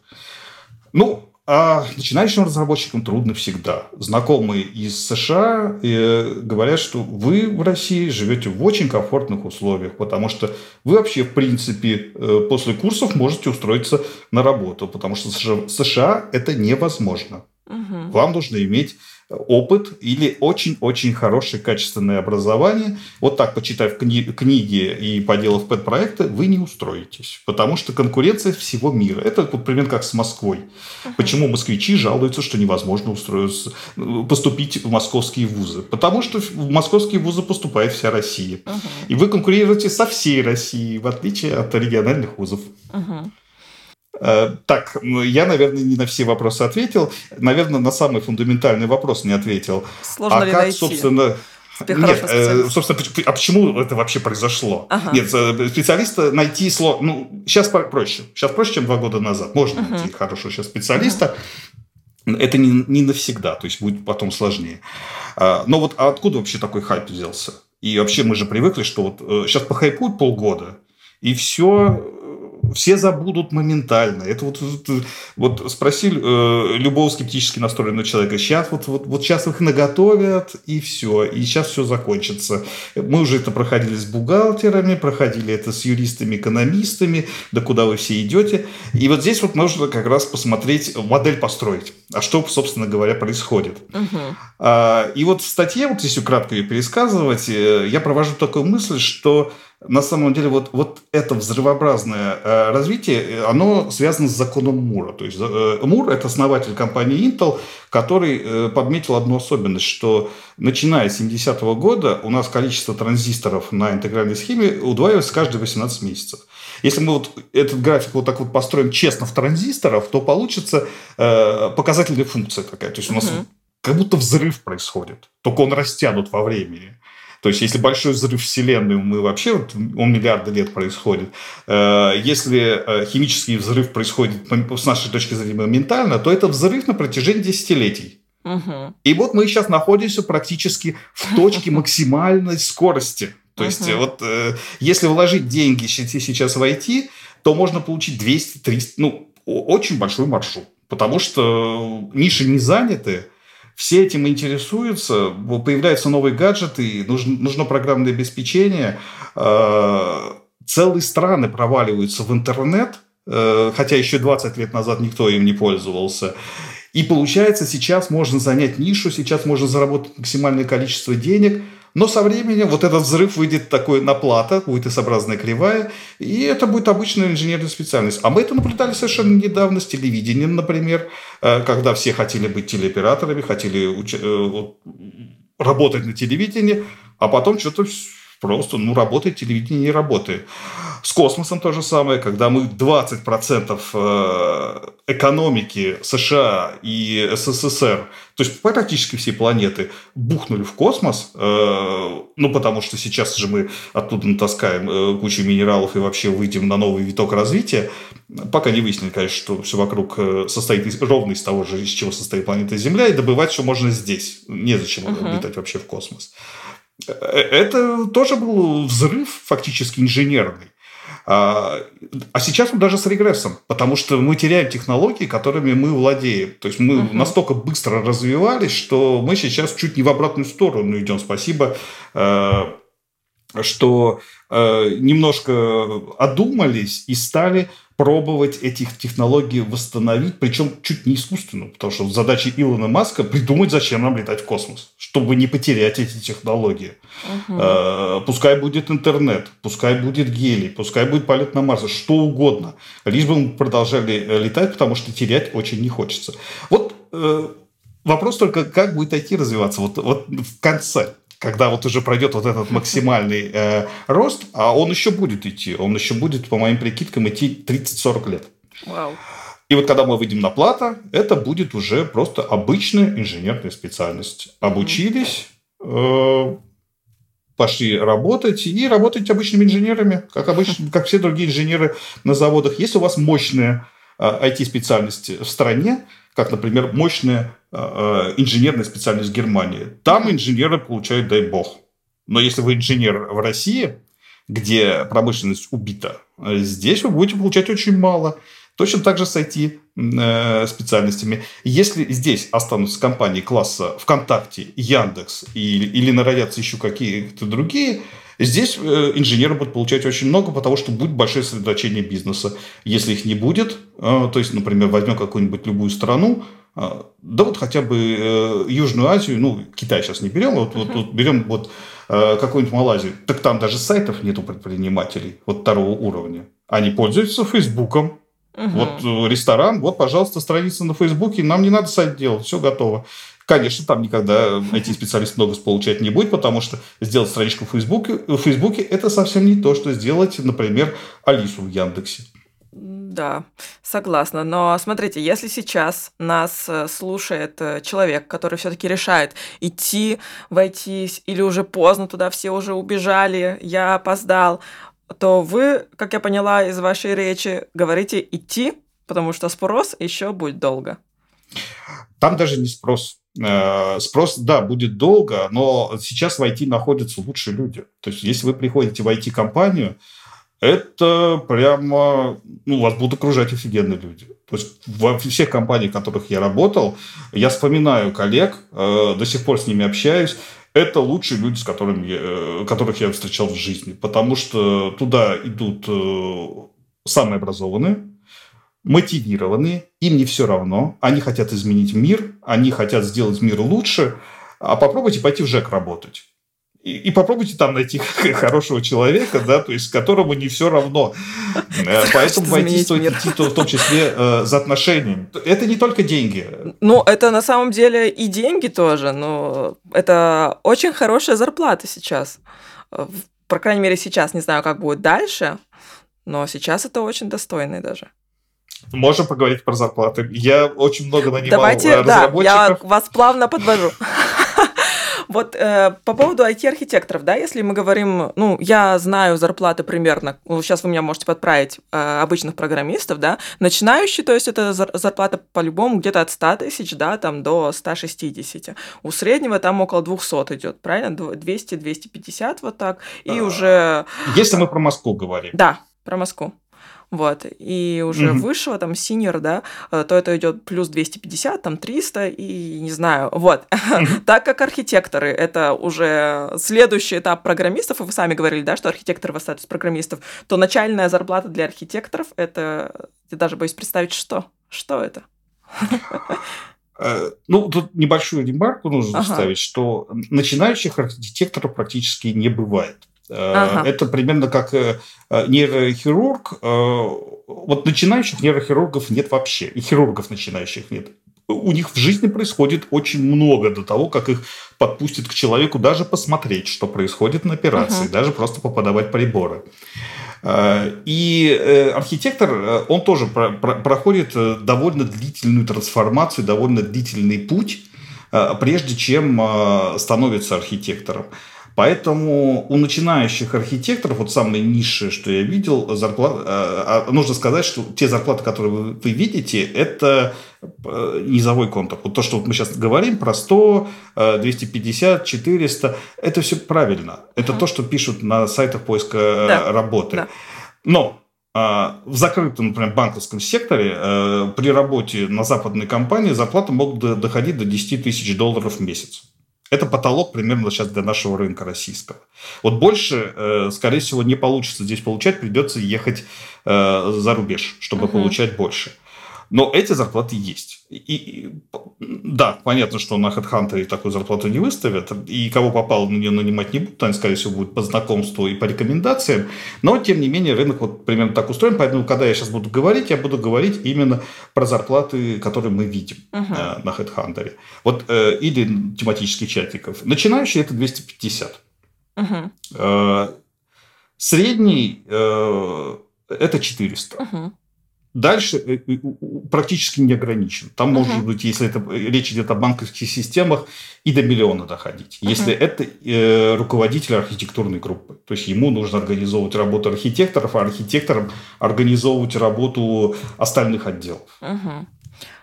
Ну, а начинающим разработчикам трудно всегда. Знакомые из США э, говорят, что вы в России живете в очень комфортных условиях, потому что вы вообще, в принципе, э, после курсов можете устроиться на работу, потому что в США это невозможно. Угу. Вам нужно иметь опыт или очень-очень хорошее качественное образование, вот так, почитав кни- книги и поделав пэт-проекты, вы не устроитесь. Потому что конкуренция всего мира. Это вот примерно как с Москвой. Uh-huh. Почему москвичи жалуются, что невозможно устроиться, поступить в московские вузы? Потому что в московские вузы поступает вся Россия. Uh-huh. И вы конкурируете со всей Россией, в отличие от региональных вузов. Uh-huh. Э, так, ну, я, наверное, не на все вопросы ответил. Наверное, на самый фундаментальный вопрос не ответил. Сложно а ли как, найти? собственно, нет, э, собственно, а почему это вообще произошло? Ага. Нет, э, специалиста найти сложно. Ну, сейчас проще. Сейчас проще, чем два года назад. Можно uh найти хорошего сейчас специалиста. uh Это не, не навсегда, то есть будет потом сложнее. А, но вот откуда вообще такой хайп взялся? И вообще мы же привыкли, что вот сейчас похайпуют полгода, и все все забудут моментально. Это вот, вот, спроси э, любого скептически настроенного человека, сейчас вот, вот, вот сейчас их наготовят, и все, и сейчас все закончится. Мы уже это проходили с бухгалтерами, проходили это с юристами, экономистами, да куда вы все идете. И вот здесь вот нужно как раз посмотреть, модель построить. А что, собственно говоря, происходит. Угу. А, и вот в статье, вот если кратко ее пересказывать, э, я провожу такую мысль, что на самом деле вот, вот это взрывообразное э, развитие, э, оно связано с законом Мура. То есть э, Мур – это основатель компании Intel, который э, подметил одну особенность, что начиная с 70-го года у нас количество транзисторов на интегральной схеме удваивается каждые 18 месяцев. Если мы вот этот график вот так вот построим честно в транзисторов, то получится э, показательная функция такая. То есть у нас угу. как будто взрыв происходит, только он растянут во времени. То есть, если большой взрыв Вселенной, мы вообще, вот, он миллиарды лет происходит. Э, если э, химический взрыв происходит, с нашей точки зрения, моментально, то это взрыв на протяжении десятилетий. Угу. И вот мы сейчас находимся практически в точке максимальной скорости. То есть, угу. вот если вложить деньги сейчас в IT, то можно получить 200-300, ну, очень большой маршрут. Потому что ниши не заняты, все этим интересуются, появляются новые гаджеты, нужно, нужно программное обеспечение, э, целые страны проваливаются в интернет, э, хотя еще 20 лет назад никто им не пользовался. И получается, сейчас можно занять нишу, сейчас можно заработать максимальное количество денег – но со временем вот этот взрыв выйдет такой на плата, будет S-образная кривая, и это будет обычная инженерная специальность. А мы это наблюдали совершенно недавно с телевидением, например, э, когда все хотели быть телеоператорами, хотели уч... Э, работать на телевидении, а потом что-то просто, ну, работает телевидение, не работает. С космосом то же самое, когда мы 20% э, экономики США и СССР, то есть практически всей планеты, бухнули в космос, э, ну, потому что сейчас же мы оттуда натаскаем э, кучу минералов и вообще выйдем на новый виток развития, пока не выяснили, конечно, что все вокруг состоит из, ровно из того же, из чего состоит планета Земля, и добывать все можно здесь. Незачем uh-huh. летать вообще в космос. Это тоже был взрыв фактически инженерный. А, а сейчас мы даже с регрессом, потому что мы теряем технологии, которыми мы владеем. То есть мы uh-huh. настолько быстро развивались, что мы сейчас чуть не в обратную сторону идем. Спасибо, э, что э, немножко одумались и стали пробовать этих технологий восстановить, причем чуть не искусственно, потому что задача Илона Маска придумать, зачем нам летать в космос, чтобы не потерять эти технологии. Угу. Пускай будет интернет, пускай будет гелий, пускай будет полет на Марс, что угодно, лишь бы мы продолжали э, летать, потому что терять очень не хочется. Вот э, вопрос только, как будет IT развиваться вот, вот в конце когда вот уже пройдет вот этот максимальный э, рост, а он еще будет идти, он еще будет, по моим прикидкам, идти 30-40 лет. Вау. И вот когда мы выйдем на плата, это будет уже просто обычная инженерная специальность. Обучились, э, пошли работать и работать обычными инженерами, как, обычно, как все другие инженеры на заводах. Если у вас мощная э, IT-специальность в стране, как, например, мощная э, э, инженерная специальность Германии. Там инженеры получают, дай бог. Но если вы инженер в России, где промышленность убита, здесь вы будете получать очень мало. Точно так же с IT-специальностями. Если здесь останутся компании класса ВКонтакте, Яндекс или, или народятся еще какие-то другие, Здесь э, инженеры будут получать очень много, потому что будет большое сосредоточение бизнеса. Если их не будет, э, то есть, например, возьмем какую-нибудь любую страну, э, да вот хотя бы Южную Азию, ну, Китай сейчас не берем, вот, вот, вот берем вот какую-нибудь Малайзию, так там даже сайтов нету предпринимателей вот второго уровня. Они пользуются Фейсбуком, Угу. Вот ресторан, вот, пожалуйста, страница на Фейсбуке, нам не надо сайт делать, все готово. Конечно, там никогда эти специалисты много получать не будет, потому что сделать страничку в Фейсбуке, в Фейсбуке это совсем не то, что сделать, например, Алису в Яндексе. Да, согласна. Но смотрите, если сейчас нас э, слушает э, человек, который все-таки решает идти, войти, или уже поздно туда все уже убежали, я опоздал, то вы, как я поняла из вашей речи, говорите идти, потому что спрос еще будет долго. Там даже не спрос. Э, спрос, да, будет долго, но сейчас в IT находятся лучшие люди. То есть, если вы приходите в IT-компанию, это прямо, ну, вас будут окружать офигенные люди. То есть во всех компаниях, в которых я работал, я вспоминаю коллег, э, до сих пор с ними общаюсь. Это лучшие люди, с которыми э, которых я встречал в жизни, потому что туда идут самые образованные, мотивированные, им не все равно, они хотят изменить мир, они хотят сделать мир лучше, а попробуйте пойти в ЖЭК работать. И, и попробуйте там найти хорошего человека, да, то есть которому не все равно. Э, поэтому войти стоит идти в том числе э, за отношениями. Это не только деньги. Ну, это на самом деле и деньги тоже, но это очень хорошая зарплата сейчас. По крайней мере, сейчас, не знаю, как будет дальше, но сейчас это очень достойный даже. Можем поговорить про зарплаты. Я очень много нанимал Давайте, разработчиков. Да, я вас плавно подвожу. Вот э, по поводу IT-архитекторов, да, если мы говорим, ну, я знаю зарплаты примерно, сейчас вы меня можете подправить, э, обычных программистов, да, начинающий, то есть это зарплата по-любому где-то от 100 тысяч, да, там до 160. У среднего там около 200 идет, правильно? 200-250 вот так, и а, уже... Если мы про Москву говорим. Да, про Москву вот, и уже mm-hmm. высшего, там, синьор, да, э, то это идет плюс 250, там, 300, и не знаю, вот. Mm-hmm. так как архитекторы, это уже следующий этап программистов, и вы сами говорили, да, что архитекторы в статус программистов, то начальная зарплата для архитекторов, это, я даже боюсь представить, что, что это? Э, ну, тут небольшую ремарку нужно ага. ставить, что начинающих архитекторов практически не бывает. Ага. Это примерно как э, нейрохирург. Э, вот начинающих нейрохирургов нет вообще, и хирургов начинающих нет. У них в жизни происходит очень много до того, как их подпустят к человеку даже посмотреть, что происходит на операции, ага. даже просто поподавать приборы. И архитектор, он тоже проходит довольно длительную трансформацию, довольно длительный путь, прежде чем становится архитектором. Поэтому у начинающих архитекторов, вот самые низшие, что я видел, зарплат, э, э, нужно сказать, что те зарплаты, которые вы, вы видите, это э, низовой контур. Вот то, что вот мы сейчас говорим про 100, 250, 400, это все правильно. Это uh-huh. то, что пишут на сайтах поиска да. работы. Да. Но в закрытом, например, банковском секторе при работе на западной компании зарплаты могут доходить до 10 тысяч долларов в месяц. Это потолок примерно сейчас для нашего рынка российского. Вот больше, э, скорее всего, не получится здесь получать, придется ехать э, за рубеж, чтобы угу. получать больше. Но эти зарплаты есть. И, и, да, понятно, что на HeadHunter такую зарплату не выставят, и кого попало на нее нанимать не будут, они, скорее всего, будут по знакомству и по рекомендациям, но, тем не менее, рынок вот примерно так устроен, поэтому, когда я сейчас буду говорить, я буду говорить именно про зарплаты, которые мы видим uh-huh. на HeadHunter. Вот, э, или тематических чатиков. Начинающий – это 250. Uh-huh. Э, средний это 400. Uh-huh. Дальше э, э, практически не ограничен. Там uh-huh. может быть, если это э, речь идет о банковских системах, и до миллиона доходить. Uh-huh. Если это э, руководитель архитектурной группы, то есть ему нужно организовывать работу архитекторов, а архитекторам организовывать работу остальных отделов. Uh-huh.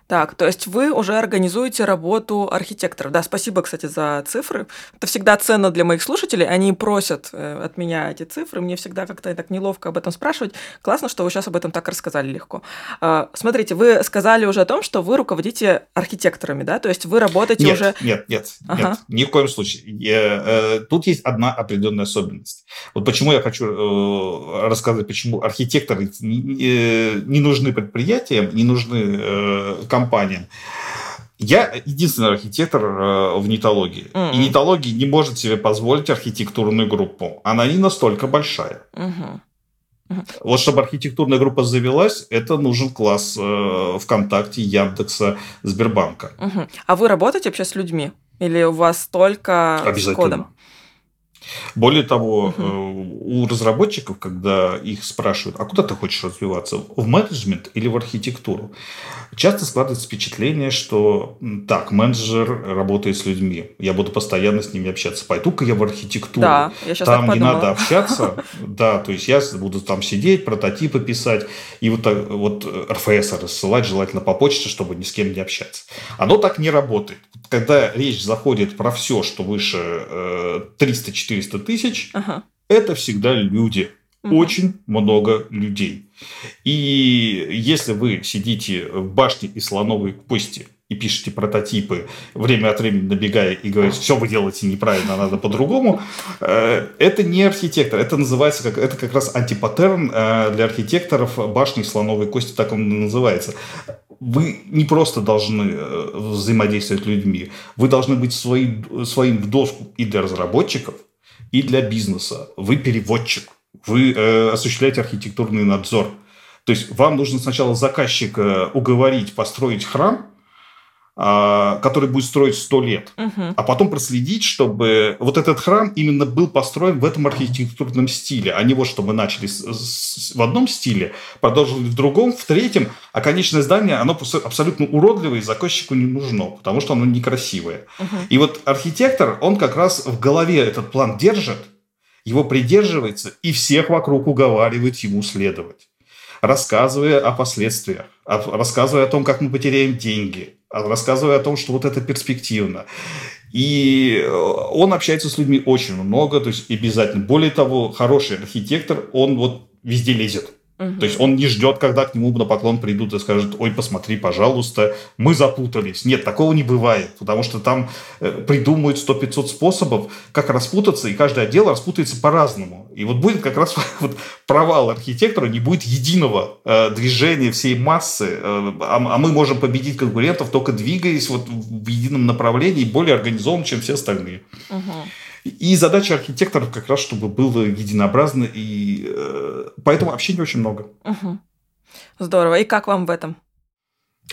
Так, то есть вы уже организуете работу архитекторов. Да, спасибо, кстати, за цифры. Это всегда ценно для моих слушателей. Они просят э, от меня эти цифры. Мне всегда как-то так неловко об этом спрашивать. Классно, что вы сейчас об этом так рассказали легко. А, смотрите, вы сказали уже о том, что вы руководите архитекторами, да? То есть вы работаете нет, уже... Нет, нет, ага. нет, ни в коем случае. Э, тут есть одна определенная особенность. Вот почему я хочу э, рассказать, почему архитекторы не, нужны предприятиям, не нужны э, компаниям. Я единственный архитектор э, в нетологии. Mm-hmm. И нетология не может себе позволить архитектурную группу. Она не настолько большая. Mm-hmm. Вот чтобы архитектурная группа завелась, это нужен класс э, ВКонтакте, Яндекса, Сбербанка. Mm-hmm. А вы работаете вообще с людьми? Или у вас только с кодом? Более того, угу. у разработчиков, когда их спрашивают, а куда ты хочешь развиваться, в менеджмент или в архитектуру, часто складывается впечатление, что так, менеджер работает с людьми, я буду постоянно с ними общаться, пойду-ка я в архитектуру, да, я там не надо общаться, да, то есть я буду там сидеть, прототипы писать, и вот, вот РФС рассылать желательно по почте, чтобы ни с кем не общаться. Оно так не работает. Когда речь заходит про все, что выше 300-400 400 тысяч, ага. это всегда люди. Угу. Очень много людей. И если вы сидите в башне из слоновой кости и пишете прототипы, время от времени набегая и говорите, все вы делаете неправильно, надо по-другому, э, это не архитектор, это называется, как, это как раз антипаттерн э, для архитекторов башни слоновой кости, так он называется вы не просто должны э, взаимодействовать с людьми, вы должны быть своим, своим в доску и для разработчиков, и для бизнеса. Вы переводчик, вы э, осуществляете архитектурный надзор. То есть вам нужно сначала заказчика уговорить построить храм, который будет строить сто лет, угу. а потом проследить, чтобы вот этот храм именно был построен в этом архитектурном стиле, а не вот чтобы начали с, с, в одном стиле, продолжили в другом, в третьем, а конечное здание, оно абсолютно уродливое, и заказчику не нужно, потому что оно некрасивое. Угу. И вот архитектор, он как раз в голове этот план держит, его придерживается и всех вокруг уговаривает ему следовать рассказывая о последствиях, рассказывая о том, как мы потеряем деньги, рассказывая о том, что вот это перспективно. И э, он общается с людьми очень много, то есть обязательно. Более того, хороший архитектор, он вот везде лезет. Угу. То есть он не ждет, когда к нему на поклон придут и скажут, ой, посмотри, пожалуйста, мы запутались. Нет, такого не бывает, потому что там э, придумают 100-500 способов, как распутаться, и каждый отдел распутается по-разному. И вот будет как раз вот провал архитектора, не будет единого э, движения всей массы, э, а, а мы можем победить конкурентов только двигаясь вот в едином направлении, более организованно, чем все остальные. Угу. И задача архитекторов как раз, чтобы было единообразно, и э, поэтому общения очень много. Угу. Здорово. И как вам в этом?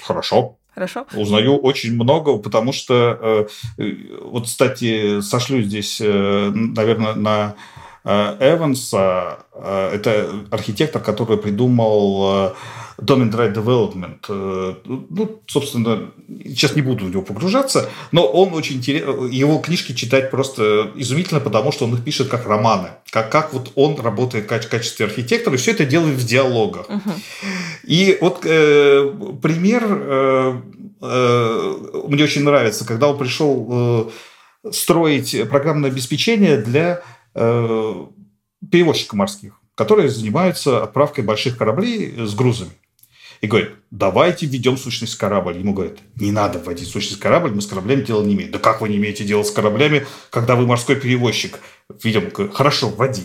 Хорошо. Хорошо. Узнаю очень много, потому что, э, вот, кстати, сошлю здесь, э, наверное, на э, Эванса. Э, это архитектор, который придумал Domain Drive Development. Ну, собственно, сейчас не буду в него погружаться, но он очень интересный. Его книжки читать просто изумительно, потому что он их пишет как романы. Как, как вот он работает в качестве архитектора, и все это делает в диалогах. Uh-huh. И вот э, пример э, э, мне очень нравится, когда он пришел э, строить программное обеспечение для э, перевозчиков морских, которые занимаются отправкой больших кораблей с грузами и говорит, давайте введем сущность корабль. Ему говорят, не надо вводить сущность корабль, мы с кораблями дела не имеем. Да как вы не имеете дела с кораблями, когда вы морской перевозчик? Видим, хорошо, вводи.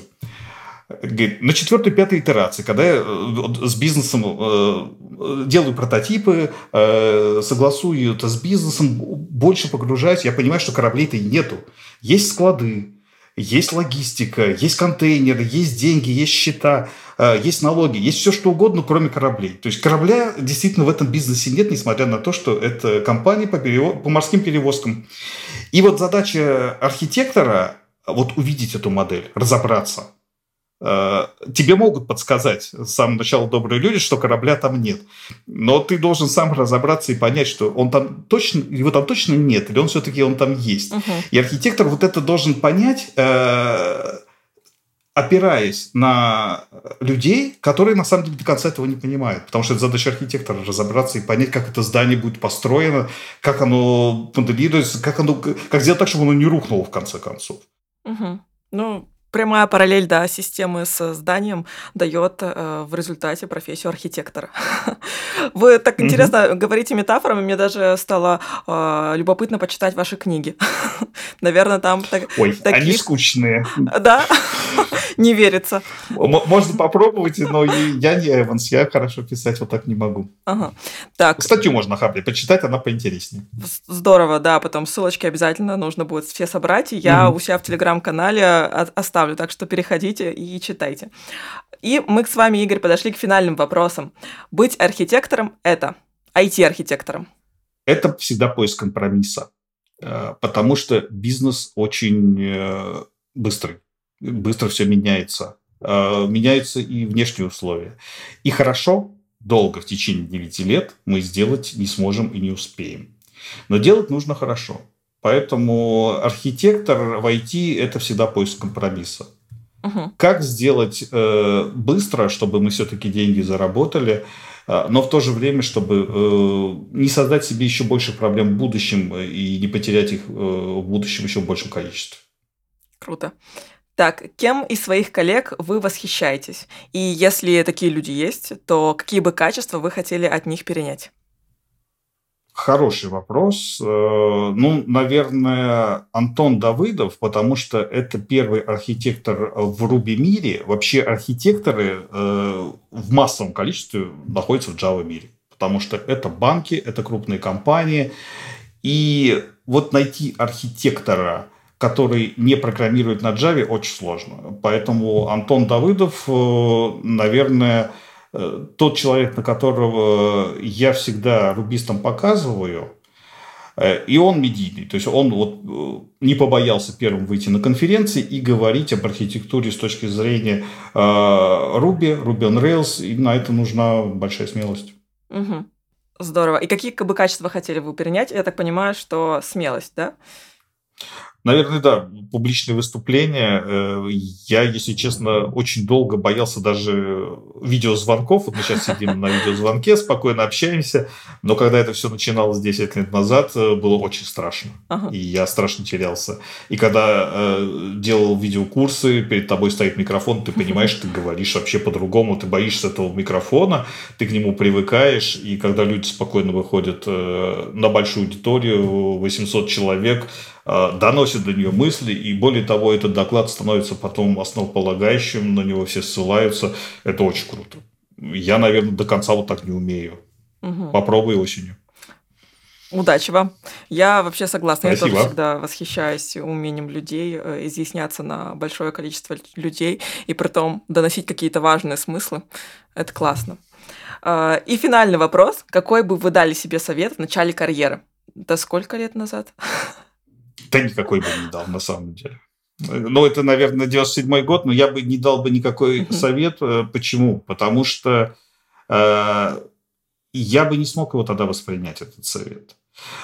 Говорит, на четвертой, пятой итерации, когда я э, с бизнесом э, делаю прототипы, э, согласую это с бизнесом, больше погружаюсь, я понимаю, что кораблей-то и нету. Есть склады, есть логистика, есть контейнеры, есть деньги, есть счета, э, есть налоги, есть все что угодно, кроме кораблей. То есть корабля действительно в этом бизнесе нет, несмотря на то, что это компания по, перево... по морским перевозкам. И вот задача архитектора вот увидеть эту модель, разобраться – тебе могут подсказать с самого начала добрые люди, что корабля там нет. Но ты должен сам разобраться и понять, что он там точно, его там точно нет, или он все-таки он там есть. Угу. И архитектор вот это должен понять, э, опираясь на людей, которые на самом деле до конца этого не понимают. Потому что это задача архитектора разобраться и понять, как это здание будет построено, как оно моделируется, как, оно, как сделать так, чтобы оно не рухнуло в конце концов. Угу. Ну, прямая параллель, да, системы с зданием дает э, в результате профессию архитектора. Вы так интересно говорите метафорами, мне даже стало э, любопытно почитать ваши книги. Наверное, там так, Ой, таких... они скучные. Да, не верится. Можно попробовать, но я не Эванс, я хорошо писать вот так не могу. Ага. Так. Статью можно Хабли почитать, она поинтереснее. Здорово, да, потом ссылочки обязательно нужно будет все собрать. Я у себя в телеграм-канале оставлю оставлю, так что переходите и читайте. И мы с вами, Игорь, подошли к финальным вопросам. Быть архитектором – это IT-архитектором. Это всегда поиск компромисса, э, потому что бизнес очень э, быстрый, быстро все меняется. Э, меняются и внешние условия. И хорошо, долго, в течение 9 лет мы сделать не сможем и не успеем. Но делать нужно хорошо. Поэтому архитектор в IT – это всегда поиск компромисса. Угу. Как сделать э, быстро, чтобы мы все-таки деньги заработали, э, но в то же время, чтобы э, не создать себе еще больше проблем в будущем и не потерять их э, в будущем еще в большем количестве. Круто. Так, кем из своих коллег вы восхищаетесь? И если такие люди есть, то какие бы качества вы хотели от них перенять? Хороший вопрос. Э, ну, наверное, Антон Давыдов, потому что это первый архитектор в Руби мире. Вообще архитекторы э, в массовом количестве находятся в Java мире, потому что это банки, это крупные компании. И вот найти архитектора, который не программирует на Java, очень сложно. Поэтому Антон Давыдов, э, наверное, тот человек, на которого я всегда рубистам показываю, э, и он медийный. То есть он вот э, не побоялся первым выйти на конференции и говорить об архитектуре с точки зрения Ruby, Ruby on Rails, и на это нужна большая смелость. Угу. Здорово. И какие бы качества хотели вы перенять? Я так понимаю, что смелость, да? Наверное, да, публичные выступления. Э, я, если честно, очень долго боялся даже видеозвонков. Вот мы сейчас сидим на видеозвонке, спокойно общаемся. Но когда это все начиналось 10 лет назад, э, было очень страшно. Ага. И я страшно терялся. И когда э, делал видеокурсы, перед тобой стоит микрофон, ты понимаешь, ты говоришь вообще по-другому. Ты боишься этого микрофона, ты к нему привыкаешь. И когда люди спокойно выходят э, на большую аудиторию, 800 человек, доносит до нее мысли, и более того, этот доклад становится потом основополагающим, на него все ссылаются. Это очень круто. Я, наверное, до конца вот так не умею. Угу. Попробуй осенью. Удачи вам. Я вообще согласна. Спасибо. Я тоже всегда восхищаюсь умением людей э, изъясняться на большое количество людей и при том доносить какие-то важные смыслы. Это классно. Э, и финальный вопрос. Какой бы вы дали себе совет в начале карьеры? Да сколько лет назад? Да никакой бы не дал, на самом деле. Ну, это, наверное, 97 год, но я бы не дал бы никакой совет. Э, почему? Потому что э, я бы не смог его тогда воспринять, этот совет.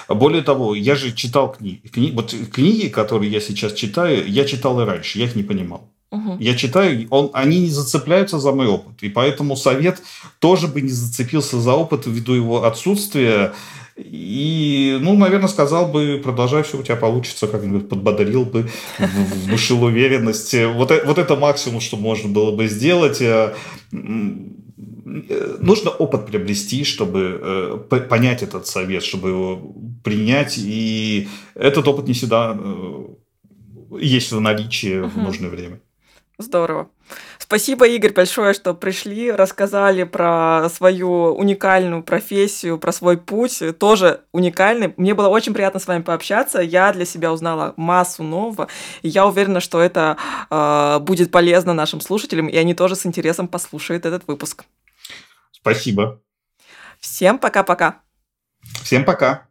Более того, я же читал книги. Кни... Вот книги, которые я сейчас читаю, я читал и раньше, я их не понимал. Угу. Я читаю, он, они не зацепляются за мой опыт. И поэтому совет тоже бы не зацепился за опыт ввиду его отсутствия. И, ну, наверное, сказал бы, продолжай, все у тебя получится, как-нибудь подбодрил бы, внушил уверенность. Вот, э, вот это максимум, что можно было бы сделать. Э, нужно опыт приобрести, чтобы э, понять этот совет, чтобы его принять. И этот опыт не всегда есть в наличии в нужное время. Здорово. Спасибо, Игорь, большое, что пришли, рассказали про свою уникальную профессию, про свой путь, тоже уникальный. Мне было очень приятно с вами пообщаться. Я для себя узнала массу нового. И я уверена, что это э, будет полезно нашим слушателям, и они тоже с интересом послушают этот выпуск. Спасибо. Всем пока-пока. Всем пока.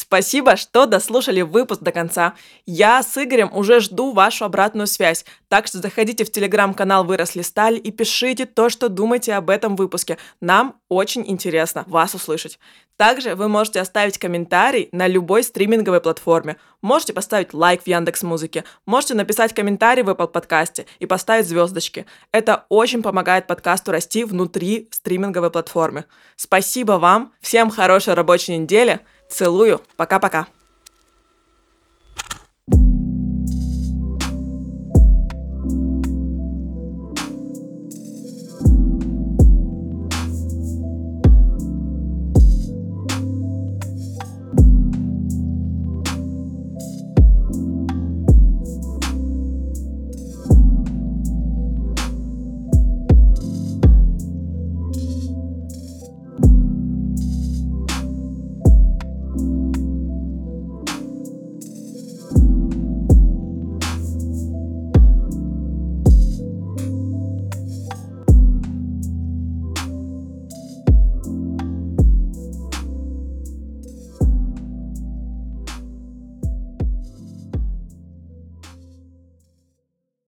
Спасибо, что дослушали выпуск до конца. Я с Игорем уже жду вашу обратную связь, так что заходите в телеграм-канал «Выросли стали» и пишите то, что думаете об этом выпуске. Нам очень интересно вас услышать. Также вы можете оставить комментарий на любой стриминговой платформе. Можете поставить лайк в Яндекс Музыке, можете написать комментарий в Apple подкасте и поставить звездочки. Это очень помогает подкасту расти внутри стриминговой платформы. Спасибо вам, всем хорошей рабочей недели. Целую. Пока-пока.